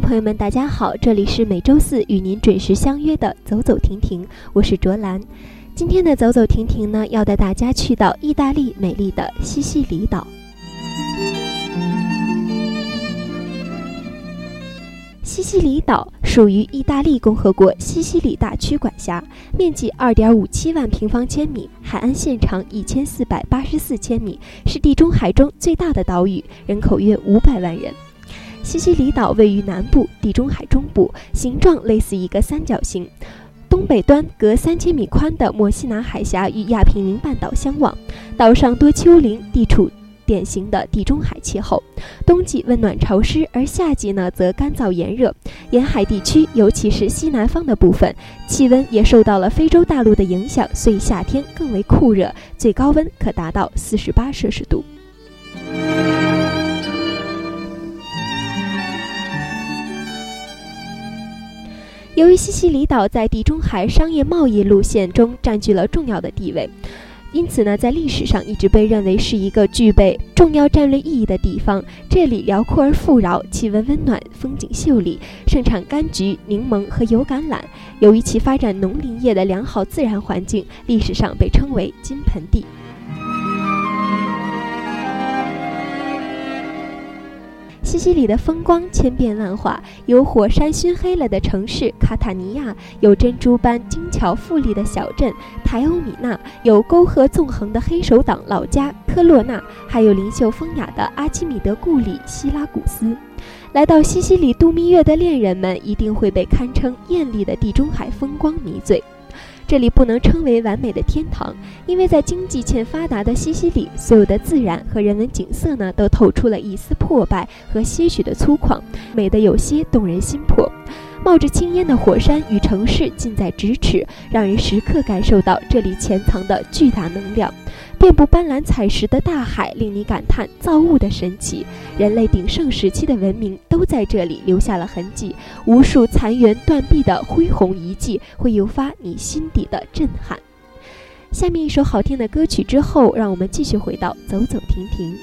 朋友们，大家好，这里是每周四与您准时相约的走走停停，我是卓兰。今天的走走停停呢，要带大家去到意大利美丽的西西里岛。西西里岛属于意大利共和国西西里大区管辖，面积二点五七万平方千米，海岸线长一千四百八十四千米，是地中海中最大的岛屿，人口约五百万人。西西里岛位于南部地中海中部，形状类似一个三角形。东北端隔三千米宽的墨西拿海峡与亚平宁半岛相望，岛上多丘陵，地处典型的地中海气候。冬季温暖潮湿，而夏季呢则干燥炎热。沿海地区，尤其是西南方的部分，气温也受到了非洲大陆的影响，所以夏天更为酷热，最高温可达到四十八摄氏度。由于西西里岛在地中海商业贸易路线中占据了重要的地位，因此呢，在历史上一直被认为是一个具备重要战略意义的地方。这里辽阔而富饶，气温温暖，风景秀丽，盛产柑橘、柠檬和油橄榄。由于其发展农林业的良好自然环境，历史上被称为“金盆地”。西西里的风光千变万化，有火山熏黑了的城市卡塔尼亚，有珍珠般精巧富丽的小镇台欧米纳，有沟壑纵横的黑手党老家科洛纳，还有灵秀风雅的阿基米德故里希拉古斯。来到西西里度蜜月的恋人们，一定会被堪称艳丽的地中海风光迷醉。这里不能称为完美的天堂，因为在经济欠发达的西西里，所有的自然和人文景色呢，都透出了一丝破败和些许的粗犷，美得有些动人心魄。冒着青烟的火山与城市近在咫尺，让人时刻感受到这里潜藏的巨大能量。遍布斑斓彩石的大海令你感叹造物的神奇，人类鼎盛时期的文明都在这里留下了痕迹。无数残垣断壁的恢弘遗迹会诱发你心底的震撼。下面一首好听的歌曲之后，让我们继续回到走走停停。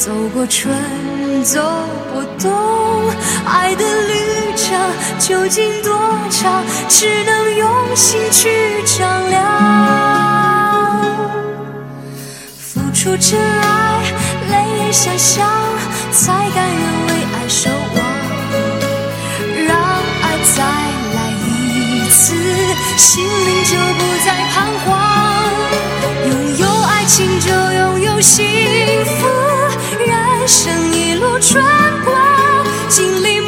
走过春，走过冬，爱的旅程究竟多长？只能用心去丈量。付出真爱，泪眼相向，才甘愿为爱守望。让爱再来一次，心灵就不再彷徨。拥有爱情就拥有幸福，生一路穿过，经历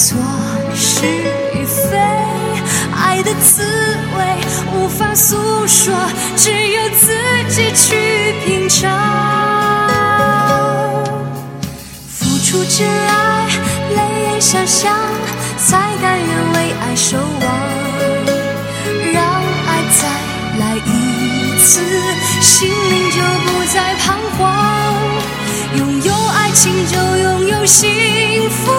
错，是与非，爱的滋味无法诉说，只有自己去品尝。付出真爱，泪眼相向，才甘愿为爱守望。让爱再来一次，心灵就不再彷徨。拥有爱情就拥有幸福，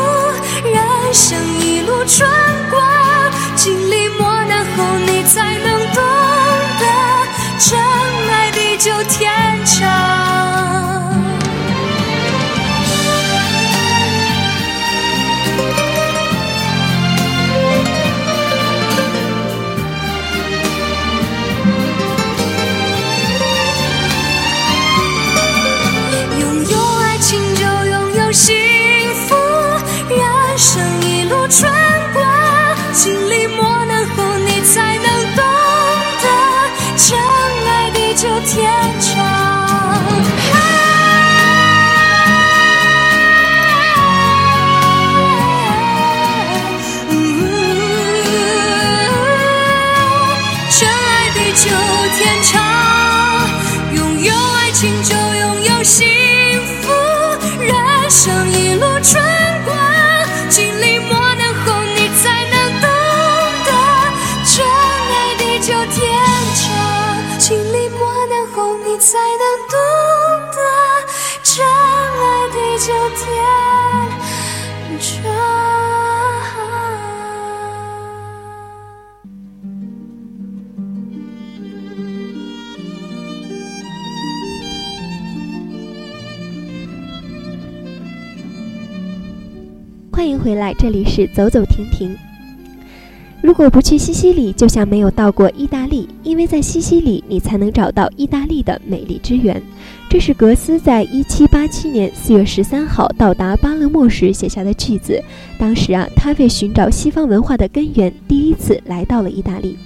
人生一路春光，经历人生一回来，这里是走走停停。如果不去西西里，就像没有到过意大利，因为在西西里你才能找到意大利的美丽之源。这是格斯在一七八七年四月十三号到达巴勒莫时写下的句子。当时啊，他为寻找西方文化的根源，第一次来到了意大利。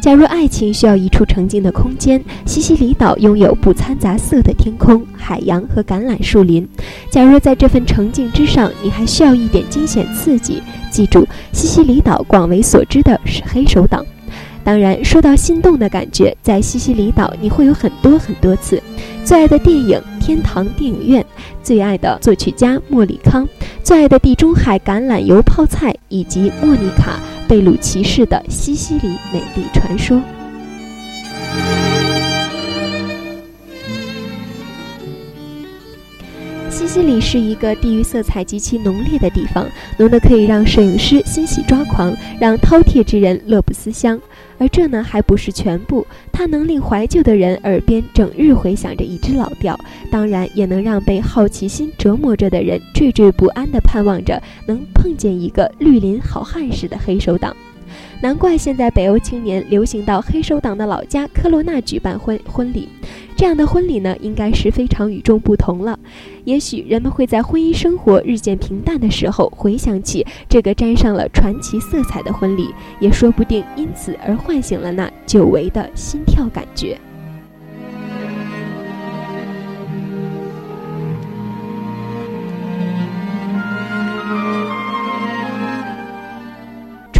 假如爱情需要一处沉静的空间，西西里岛拥有不掺杂色的天空、海洋和橄榄树林。假如在这份澄净之上，你还需要一点惊险刺激，记住，西西里岛广为所知的是黑手党。当然，说到心动的感觉，在西西里岛你会有很多很多次。最爱的电影《天堂电影院》，最爱的作曲家莫里康，最爱的地中海橄榄油泡菜，以及莫妮卡·贝鲁奇式的西西里美丽传说。西里是一个地域色彩极其浓烈的地方，浓得可以让摄影师欣喜抓狂，让饕餮之人乐不思乡。而这呢还不是全部，它能令怀旧的人耳边整日回响着一支老调，当然也能让被好奇心折磨着的人惴惴不安地盼望着能碰见一个绿林好汉似的黑手党。难怪现在北欧青年流行到黑手党的老家科罗纳举办婚婚礼，这样的婚礼呢，应该是非常与众不同了。也许人们会在婚姻生活日渐平淡的时候，回想起这个沾上了传奇色彩的婚礼，也说不定因此而唤醒了那久违的心跳感觉。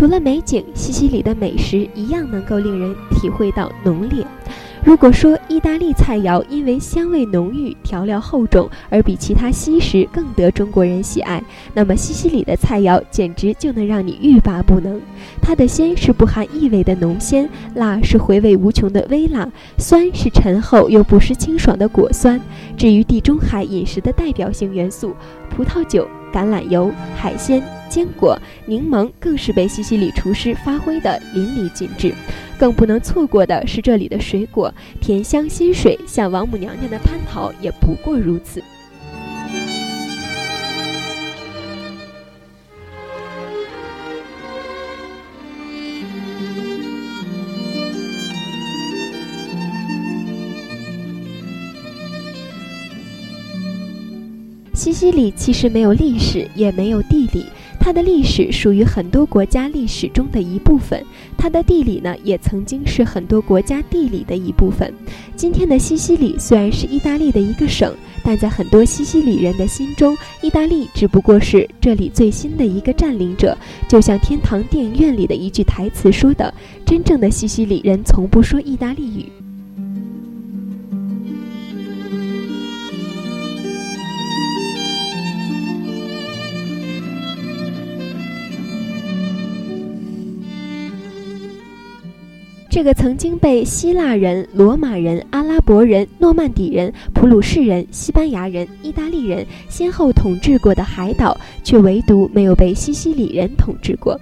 除了美景，西西里的美食一样能够令人体会到浓烈。如果说意大利菜肴因为香味浓郁、调料厚重而比其他西食更得中国人喜爱，那么西西里的菜肴简直就能让你欲罢不能。它的鲜是不含异味的浓鲜，辣是回味无穷的微辣，酸是醇厚又不失清爽的果酸。至于地中海饮食的代表性元素，葡萄酒、橄榄油、海鲜、坚果、柠檬，更是被西西里厨师发挥的淋漓尽致。更不能错过的是这里的水果，甜香鲜水，像王母娘娘的蟠桃也不过如此。西西里其实没有历史，也没有地理，它的历史属于很多国家历史中的一部分，它的地理呢也曾经是很多国家地理的一部分。今天的西西里虽然是意大利的一个省，但在很多西西里人的心中，意大利只不过是这里最新的一个占领者。就像天堂电影院里的一句台词说的：“真正的西西里人从不说意大利语。”这个曾经被希腊人、罗马人、阿拉伯人、诺曼底人、普鲁士人、西班牙人、意大利人先后统治过的海岛，却唯独没有被西西里人统治过。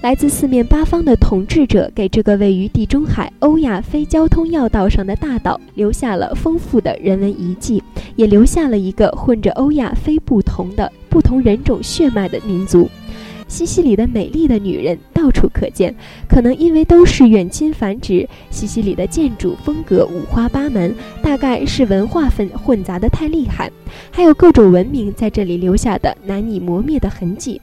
来自四面八方的统治者，给这个位于地中海欧亚非交通要道上的大岛留下了丰富的人文遗迹，也留下了一个混着欧亚非不同的不同人种血脉的民族。西西里的美丽的女人到处可见，可能因为都是远亲繁殖。西西里的建筑风格五花八门，大概是文化混混杂的太厉害，还有各种文明在这里留下的难以磨灭的痕迹。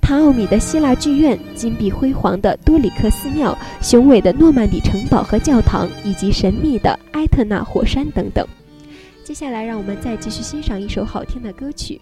唐奥米的希腊剧院、金碧辉煌的多里克寺庙、雄伟的诺曼底城堡和教堂，以及神秘的埃特纳火山等等。接下来，让我们再继续欣赏一首好听的歌曲。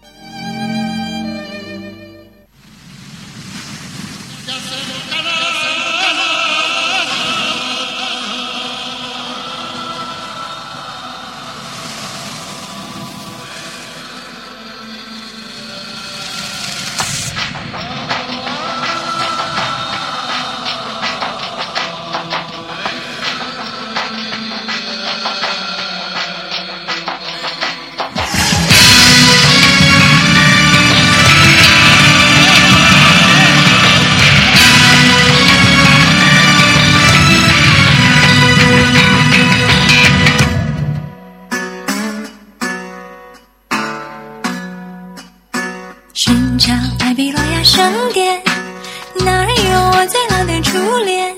寻找爱比罗亚圣殿，哪儿有我最老的初恋？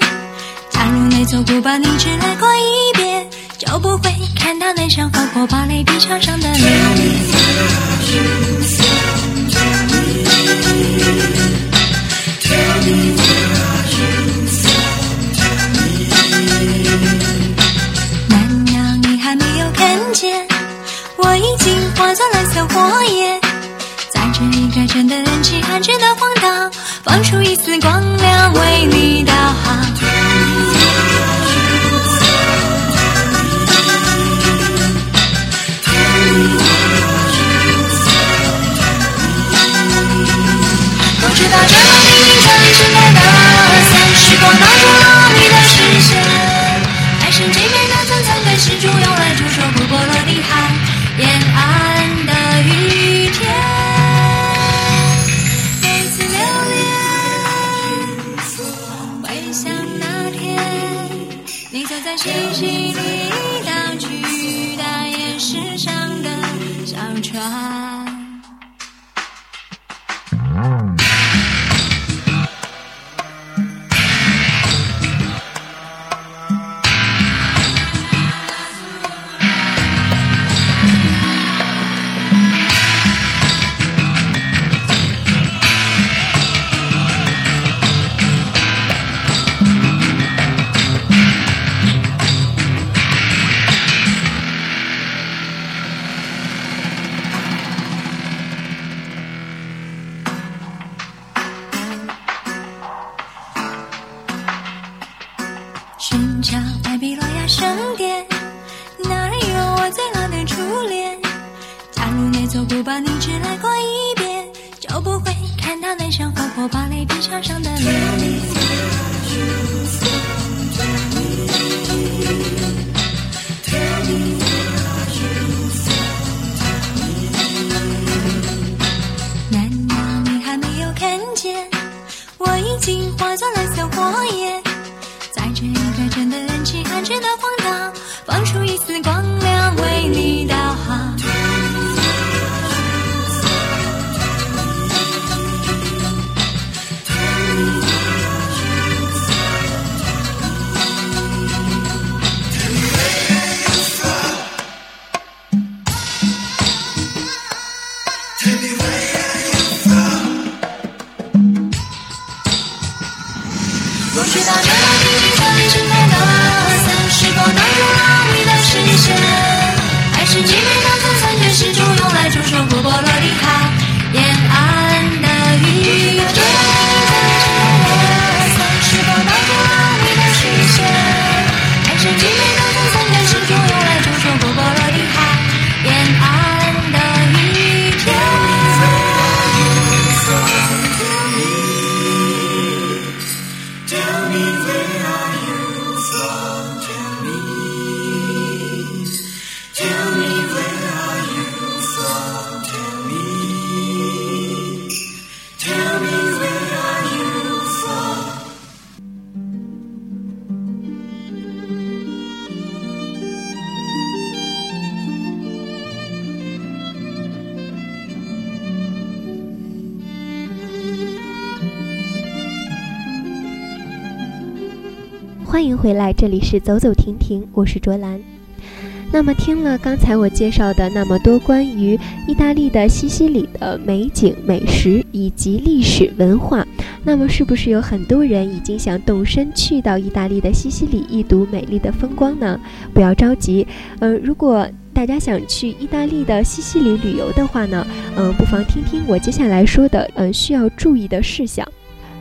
假如那座古堡，你只来过一遍，就不会看到那扇划过芭蕾皮长上的。Tell where me。难道你还没有看见，我已经化作蓝色火焰？在忱的人，期盼直的荒岛，放出一丝光亮，为你导航。你是第一道巨大岩石上的小船心化作蓝色火焰，在这一个真的安静、安全的荒岛，放出一丝光。回来，这里是走走停停，我是卓兰。那么听了刚才我介绍的那么多关于意大利的西西里的美景、美食以及历史文化，那么是不是有很多人已经想动身去到意大利的西西里一睹美丽的风光呢？不要着急，呃，如果大家想去意大利的西西里旅游的话呢，嗯、不妨听听我接下来说的，嗯、需要注意的事项。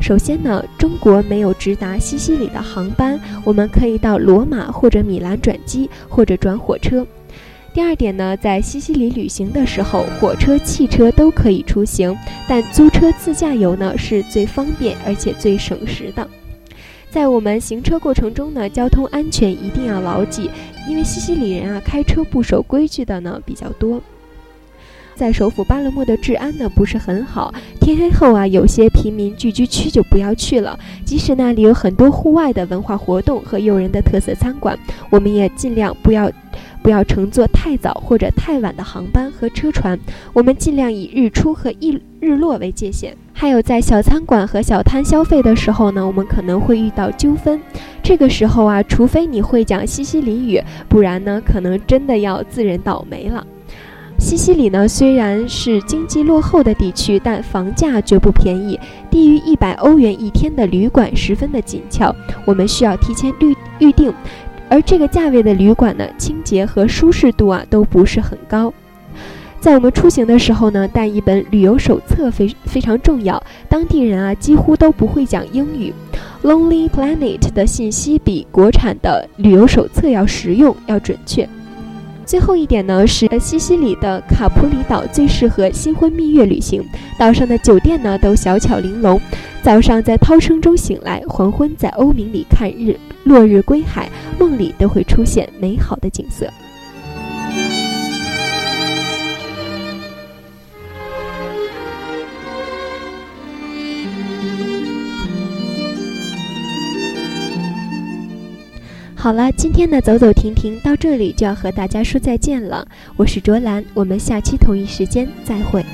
首先呢，中国没有直达西西里的航班，我们可以到罗马或者米兰转机或者转火车。第二点呢，在西西里旅行的时候，火车、汽车都可以出行，但租车自驾游呢是最方便而且最省时的。在我们行车过程中呢，交通安全一定要牢记，因为西西里人啊开车不守规矩的呢比较多。在首府巴勒莫的治安呢不是很好，天黑后啊，有些平民聚居区就不要去了。即使那里有很多户外的文化活动和诱人的特色餐馆，我们也尽量不要不要乘坐太早或者太晚的航班和车船。我们尽量以日出和日日落为界限。还有在小餐馆和小摊消费的时候呢，我们可能会遇到纠纷。这个时候啊，除非你会讲西西里语，不然呢，可能真的要自认倒霉了。西西里呢，虽然是经济落后的地区，但房价绝不便宜，低于一百欧元一天的旅馆十分的紧俏，我们需要提前预预定。而这个价位的旅馆呢，清洁和舒适度啊都不是很高。在我们出行的时候呢，带一本旅游手册非非常重要。当地人啊几乎都不会讲英语。Lonely Planet 的信息比国产的旅游手册要实用、要准确。最后一点呢，是西西里的卡普里岛最适合新婚蜜月旅行。岛上的酒店呢都小巧玲珑，早上在涛声中醒来，黄昏在鸥鸣里看日落日归海，梦里都会出现美好的景色。好了，今天的走走停停到这里就要和大家说再见了。我是卓兰，我们下期同一时间再会。